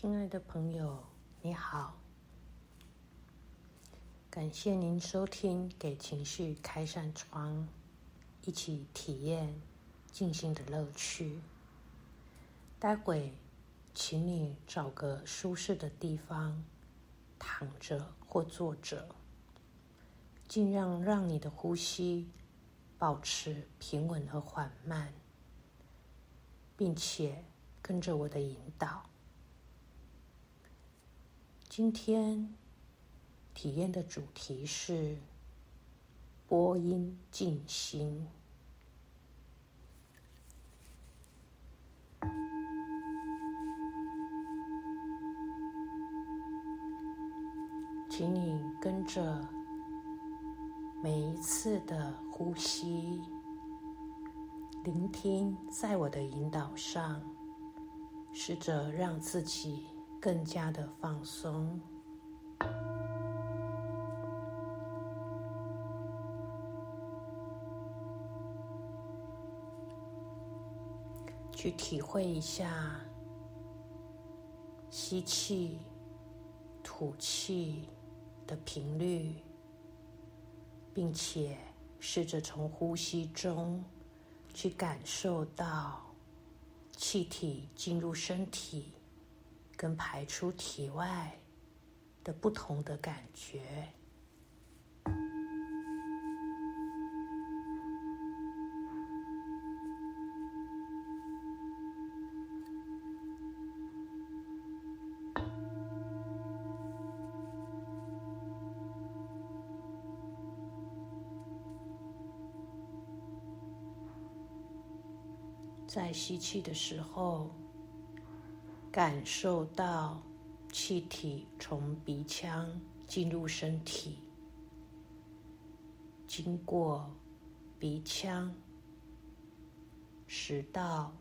亲爱的朋友，你好，感谢您收听《给情绪开扇窗》，一起体验静心的乐趣。待会，请你找个舒适的地方躺着或坐着，尽量让你的呼吸保持平稳和缓慢，并且跟着我的引导。今天体验的主题是播音静心，请你跟着每一次的呼吸，聆听，在我的引导上，试着让自己。更加的放松，去体会一下吸气、吐气的频率，并且试着从呼吸中去感受到气体进入身体。跟排出体外的不同的感觉。在吸气的时候。感受到气体从鼻腔进入身体，经过鼻腔、食道、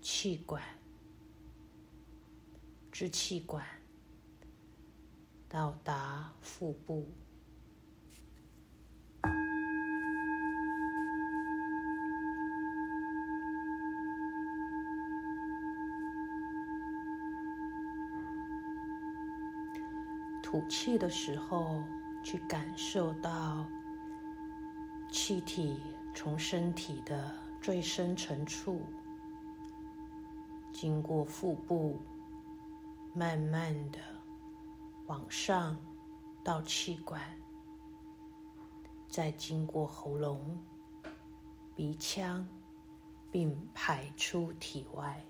气管、支气管，到达腹部。吐气的时候，去感受到气体从身体的最深层处，经过腹部，慢慢的往上到气管，再经过喉咙、鼻腔，并排出体外。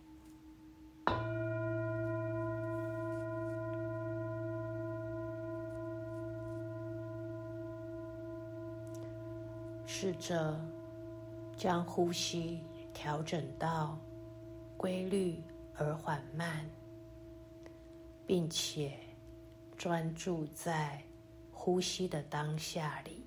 试着将呼吸调整到规律而缓慢，并且专注在呼吸的当下里。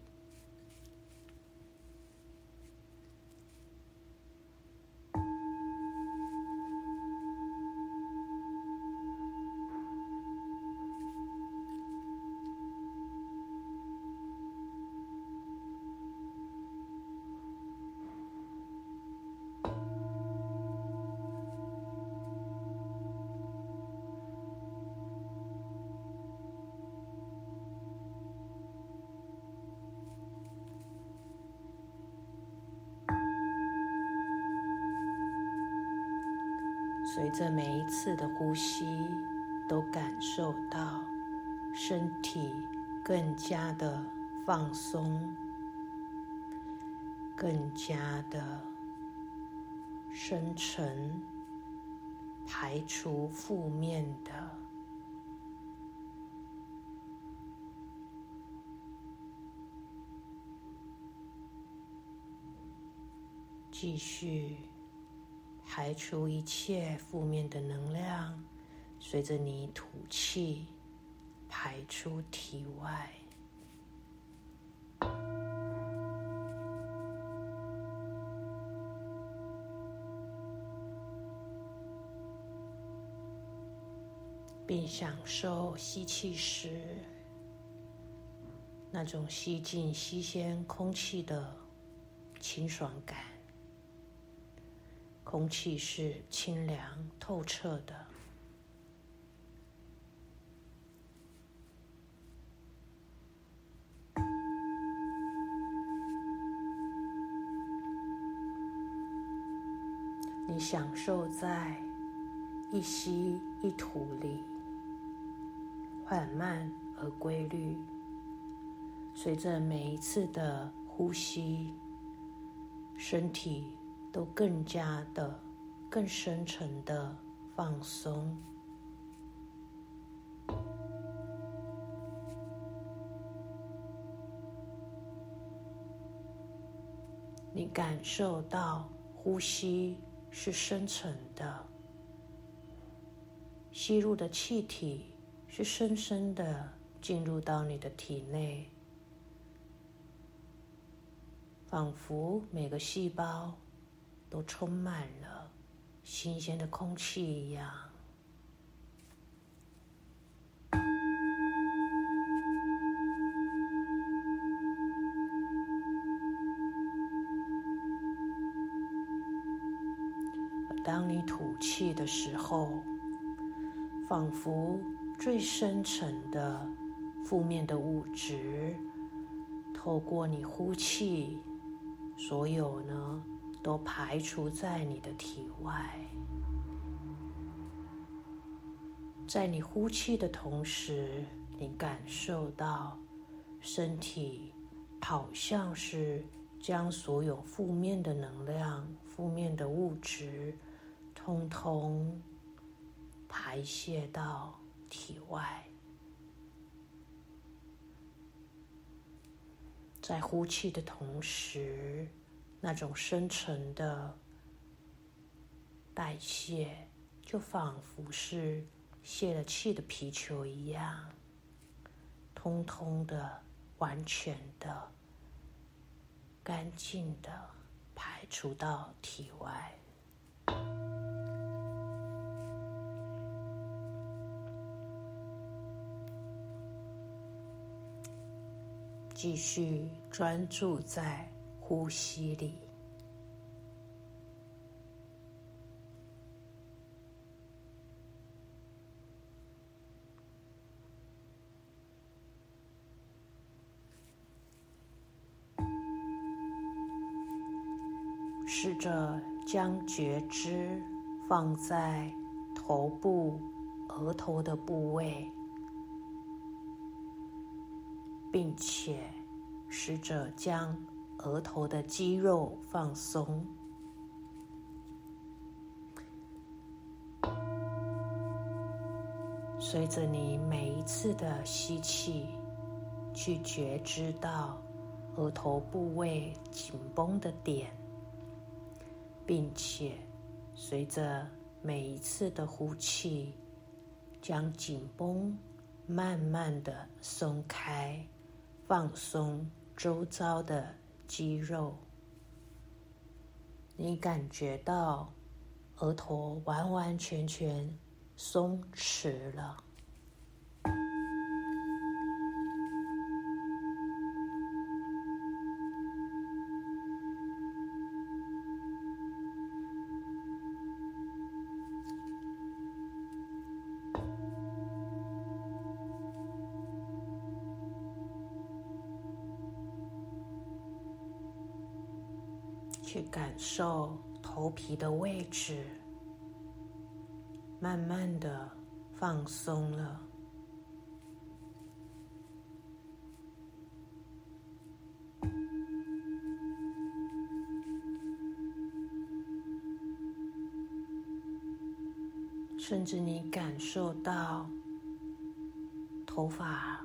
随着每一次的呼吸，都感受到身体更加的放松，更加的深沉，排除负面的，继续。排除一切负面的能量，随着你吐气排出体外，并享受吸气时那种吸进新鲜空气的清爽感。空气是清凉透彻的。你享受在一吸一吐里缓慢而规律随着每一次的呼吸身体都更加的、更深沉的放松。你感受到呼吸是深沉的，吸入的气体是深深的进入到你的体内，仿佛每个细胞都充满了新鲜的空气一样。当你吐气的时候，仿佛最深层的负面的物质，透过你呼气，所有呢都排除在你的体外。在你呼气的同时，你感受到身体好像是将所有负面的能量、负面的物质。通通排泄到体外，在呼气的同时，那种深沉的代谢，就仿佛是泄了气的皮球一样，通通的、完全的、干净的排出到体外。继续专注在呼吸里，试着将觉知放在头部、额头的部位。并且试着将额头的肌肉放松，随着你每一次的吸气，去觉知到额头部位紧绷的点，并且随着每一次的呼气，将紧绷慢慢的松开。放松周遭的肌肉，你感觉到额头完完全全松弛了。去感受头皮的位置，慢慢的放松了，甚至你感受到头发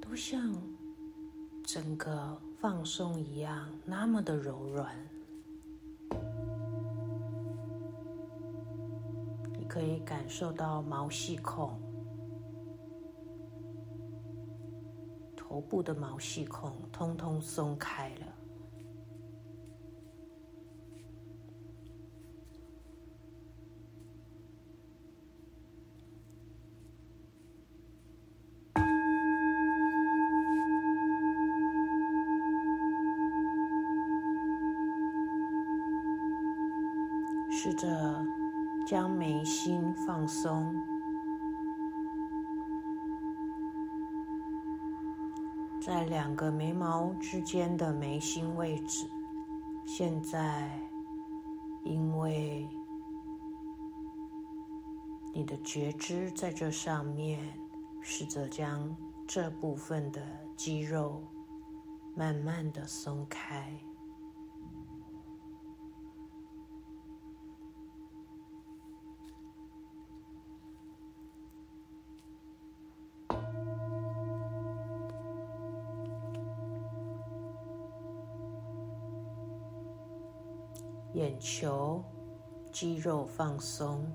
都像整个。放松一样，那么的柔软。你可以感受到毛细孔，头部的毛细孔通通松开了。试着将眉心放松，在两个眉毛之间的眉心位置，现在因为你的觉知在这上面，试着将这部分的肌肉慢慢的松开。眼球肌肉放松，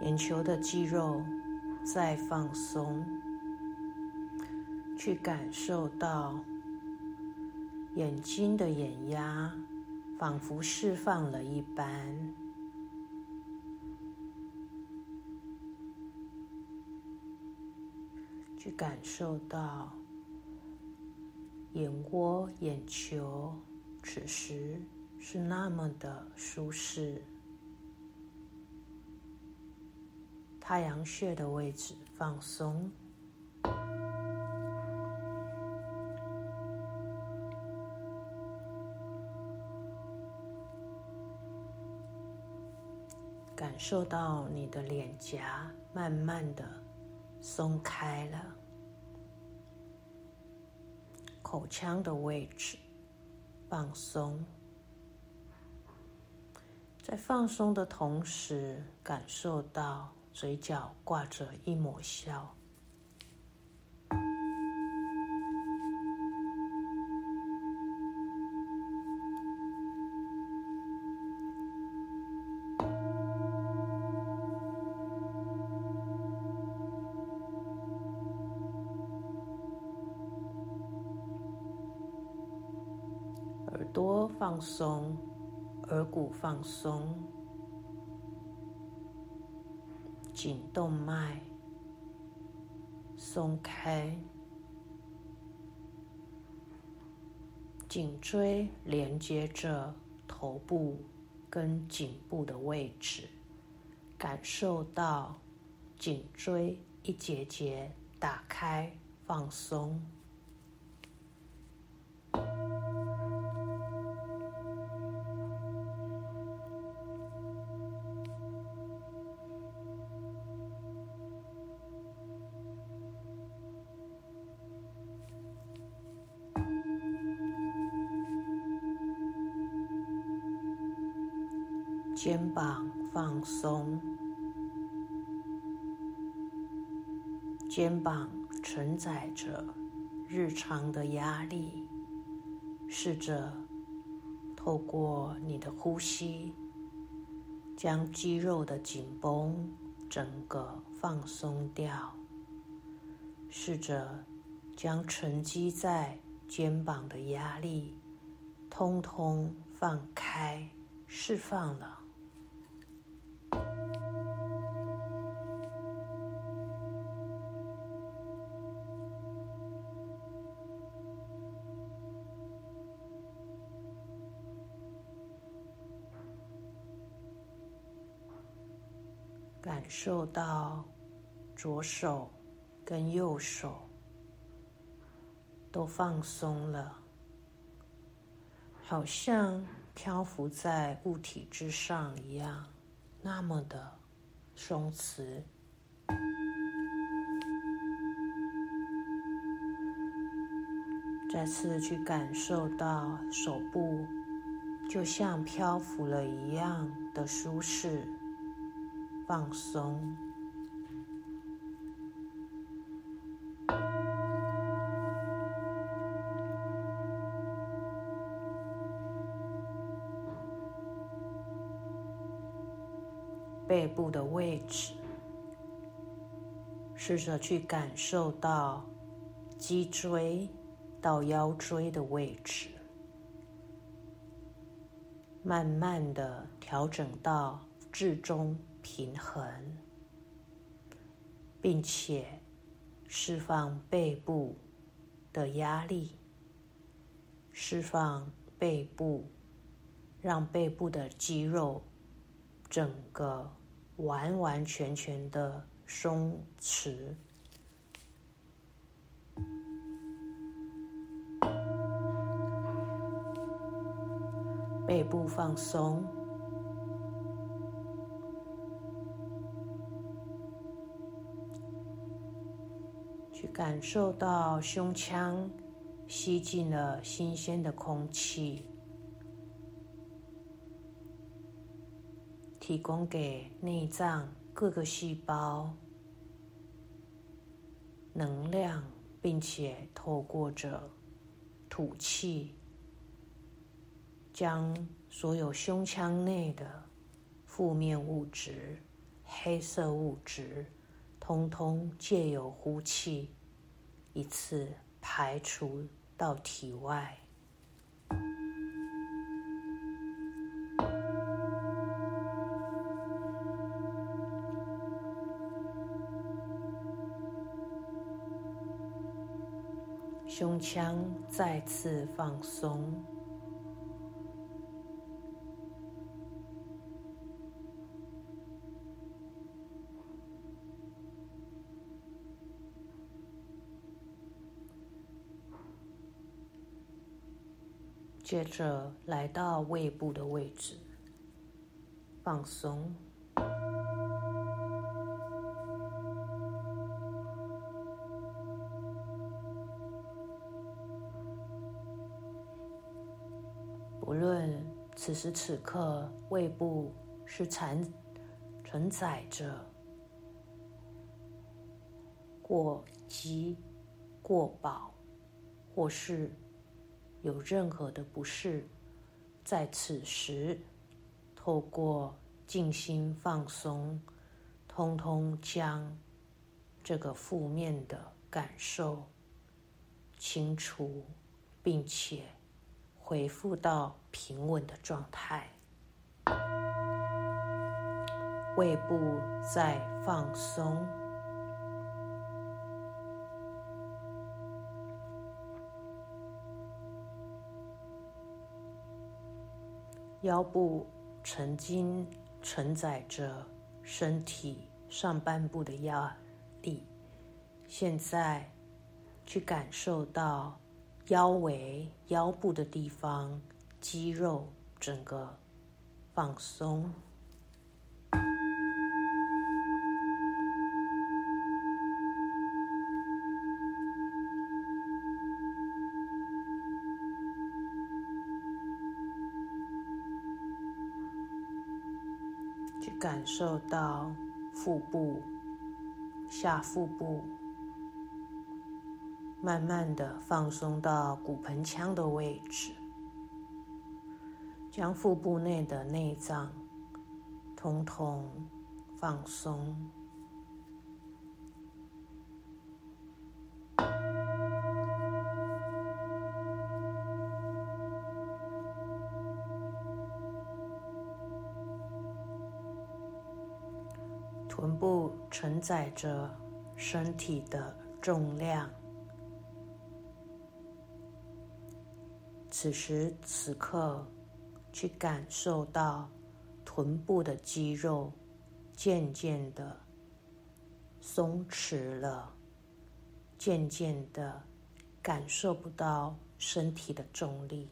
眼球的肌肉再放松，去感受到眼睛的眼压仿佛释放了一般。去感受到眼窝、眼球，此时是那么的舒适。太阳穴的位置放松，感受到你的脸颊慢慢的。松开了，口腔的位置放松，在放松的同时，感受到嘴角挂着一抹笑。放松，耳骨放松，颈动脉松开，颈椎连接着头部跟颈部的位置，感受到颈椎一节节打开放松。松，肩膀承载着日常的压力，试着透过你的呼吸，将肌肉的紧绷整个放松掉，试着将沉积在肩膀的压力通通放开，释放了。受到左手跟右手都放松了，好像漂浮在物体之上一样，那么的松弛。再次去感受到手部就像漂浮了一样的舒适。放松，背部的位置，试着去感受到脊椎到腰椎的位置，慢慢的调整到至中。平衡并且释放背部的压力释放背部让背部的肌肉整个完完全全的松弛。背部放松。感受到胸腔吸进了新鲜的空气，提供给内脏各个细胞能量，并且透过着吐气。将所有胸腔内的负面物质、黑色物质，通通借由呼气一次排除到体外。胸腔再次放松。接着来到胃部的位置，放松。不论此时此刻胃部是承承载着过饥、过饱，或是。有任何的不适，在此时，透过静心放松，通通将这个负面的感受清除，并且恢复到平稳的状态，胃部在放松。腰部曾经承载着身体上半部的压力，现在去感受到腰围、腰部的地方肌肉整个放松。感受到腹部、下腹部慢慢的放松到骨盆腔的位置，将腹部内的内脏通通放松。承载着身体的重量，此时此刻，去感受到臀部的肌肉渐渐的松弛了，渐渐的感受不到身体的重力。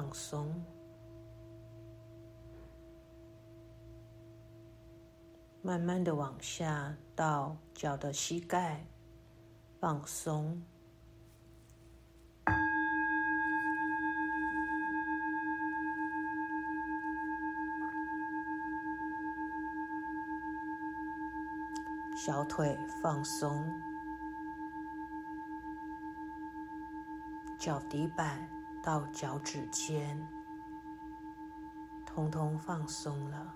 放松，慢慢的往下到脚的膝盖放松，小腿放松。脚底板到脚趾尖，通通放松了。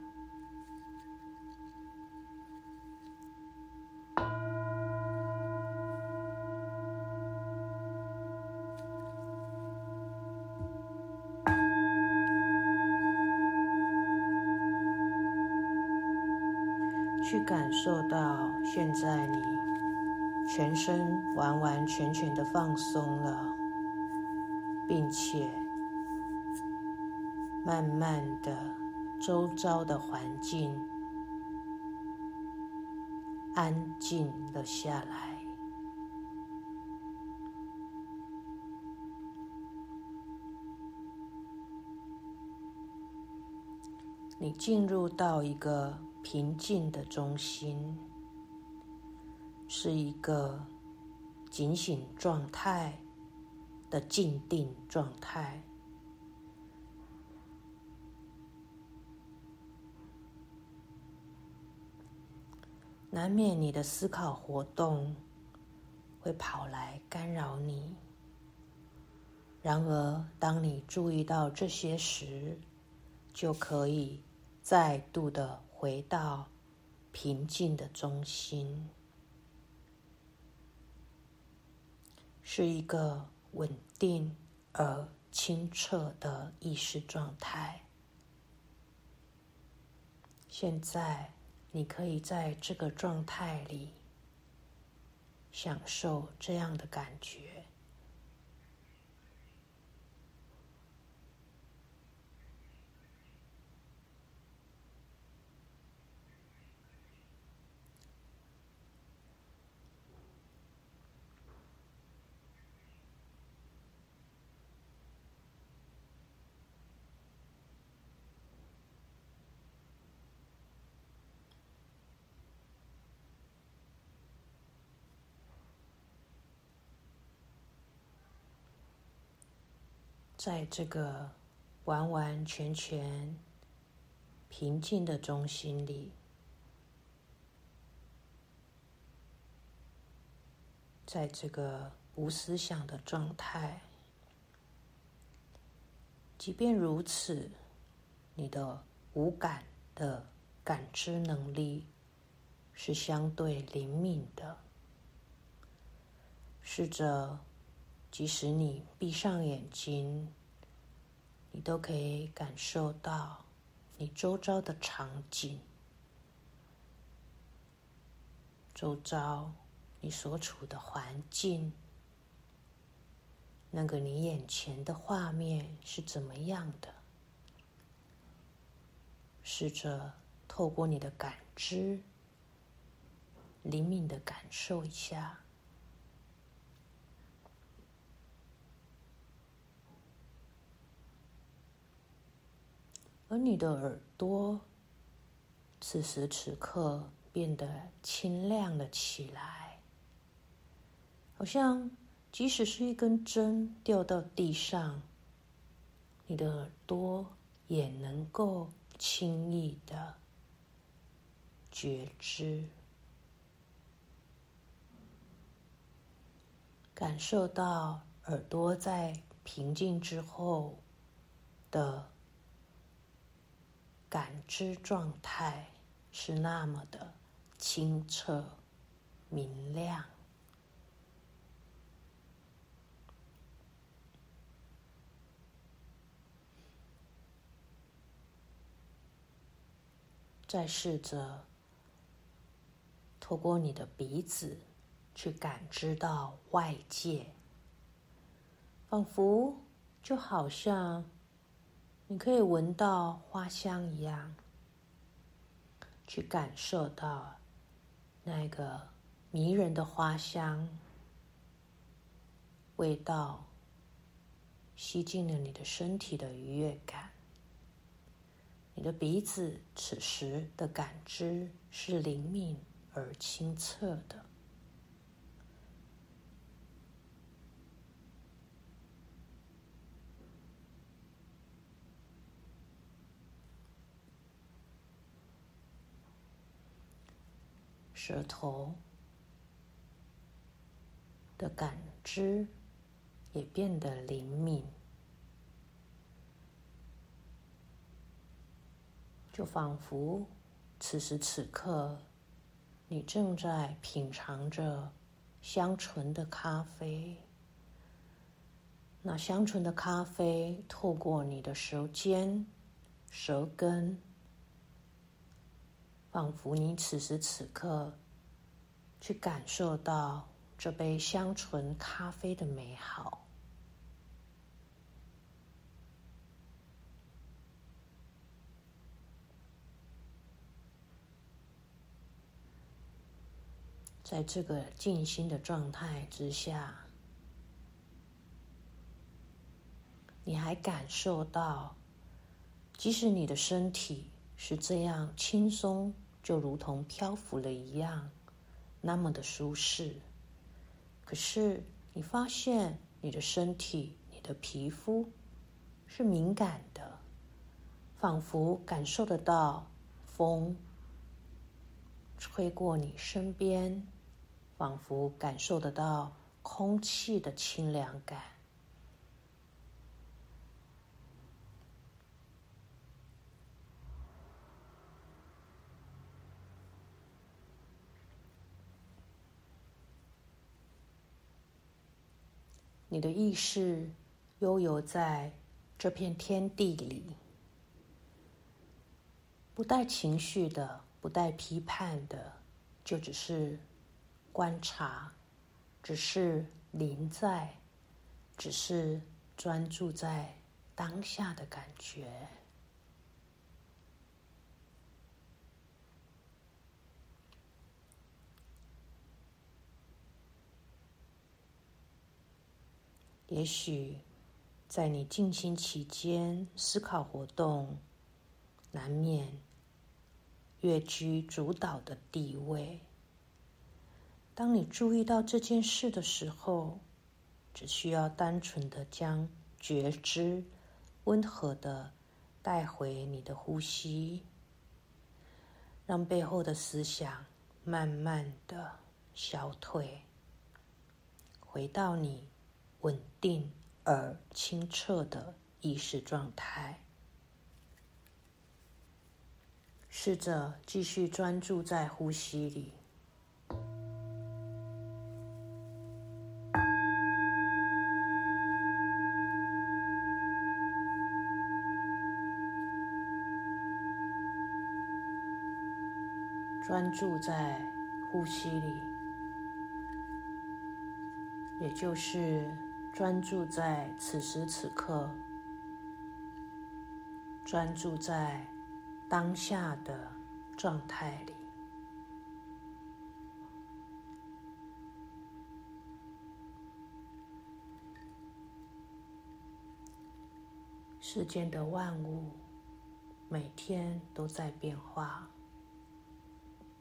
去感受到现在你全身完完全全的放松了。并且慢慢的，周遭的环境安静了下来。你进入到一个平静的中心，是一个警醒状态的静定状态。难免你的思考活动会跑来干扰你。然而，当你注意到这些时，就可以再度的回到平静的中心，是一个稳定而清澈的意识状态。现在。你可以在这个状态里享受这样的感觉。在这个完完全全平静的中心里，在这个无思想的状态，即便如此，你的无感的感知能力是相对灵敏的。试着。即使你闭上眼睛，你都可以感受到你周遭的场景，周遭你所处的环境，那个你眼前的画面是怎么样的？试着透过你的感知，灵敏的感受一下。而你的耳朵，此时此刻变得清亮了起来，好像即使是一根针掉到地上，你的耳朵也能够轻易的觉知，感受到耳朵在平静之后的。感知状态是那么的清澈、明亮，再试着透过你的鼻子去感知到外界，仿佛就好像。你可以闻到花香一样，去感受到那个迷人的花香味道，吸进了你的身体的愉悦感。你的鼻子此时的感知是灵敏而清澈的。舌头的感知也变得灵敏，就仿佛此时此刻，你正在品尝着香醇的咖啡。那香醇的咖啡透过你的舌尖、舌根。仿佛你此时此刻去感受到这杯香醇咖啡的美好。在这个静心的状态之下你还感受到即使你的身体是这样轻松就如同漂浮了一样，那么的舒适，可是你发现你的身体、你的皮肤是敏感的，仿佛感受得到风吹过你身边。仿佛感受得到空气的清凉感，你的意识悠游在这片天地里，不带情绪的，不带批判的，就只是。观察，只是临在，只是专注在当下的感觉。也许在你静心期间，思考活动难免跃居主导的地位。当你注意到这件事的时候，只需要单纯的将觉知温和的带回你的呼吸，让背后的思想慢慢的消退，回到你稳定而清澈的意识状态。试着继续专注在呼吸里。专注在呼吸里，也就是专注在此时此刻，专注在当下的状态里。世间的万物每天都在变化。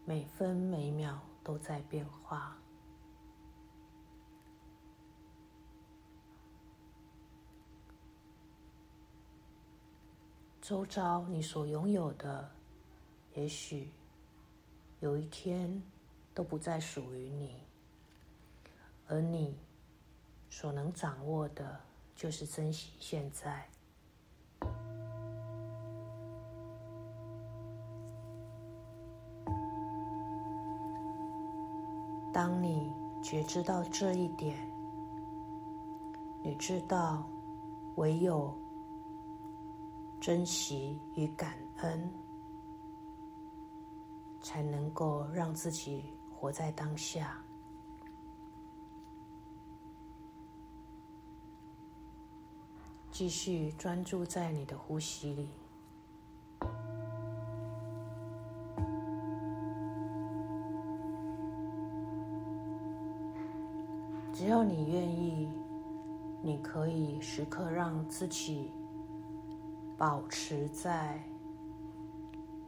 每分每秒都在变化，周遭你所拥有的，也许有一天都不再属于你，而你所能掌握的，就是珍惜现在。当你觉知到这一点，你知道，唯有珍惜与感恩，才能够让自己活在当下。继续专注在你的呼吸里。只要你愿意，你可以时刻让自己保持在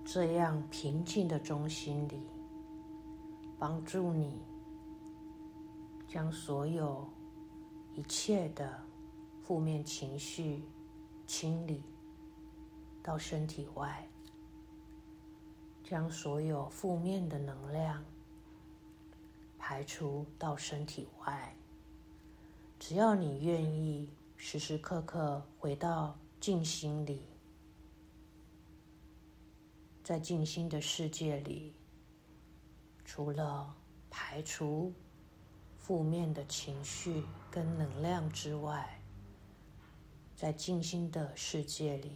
这样平静的中心里，帮助你将所有一切的负面情绪清理到身体外，将所有负面的能量。排除到身体外。只要你愿意，时时刻刻回到静心里，在静心的世界里，除了排除负面的情绪跟能量之外，在静心的世界里，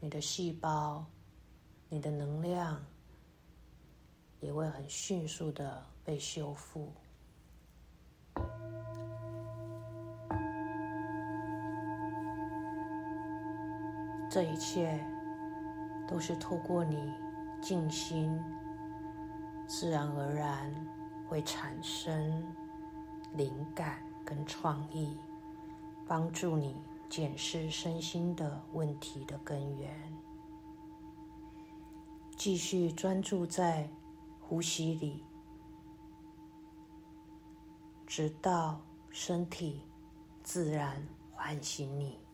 你的细胞、你的能量也会很迅速的。被修复，这一切都是透过你静心，自然而然会产生灵感跟创意，帮助你检视身心的问题的根源。继续专注在呼吸里，直到身体自然唤醒你。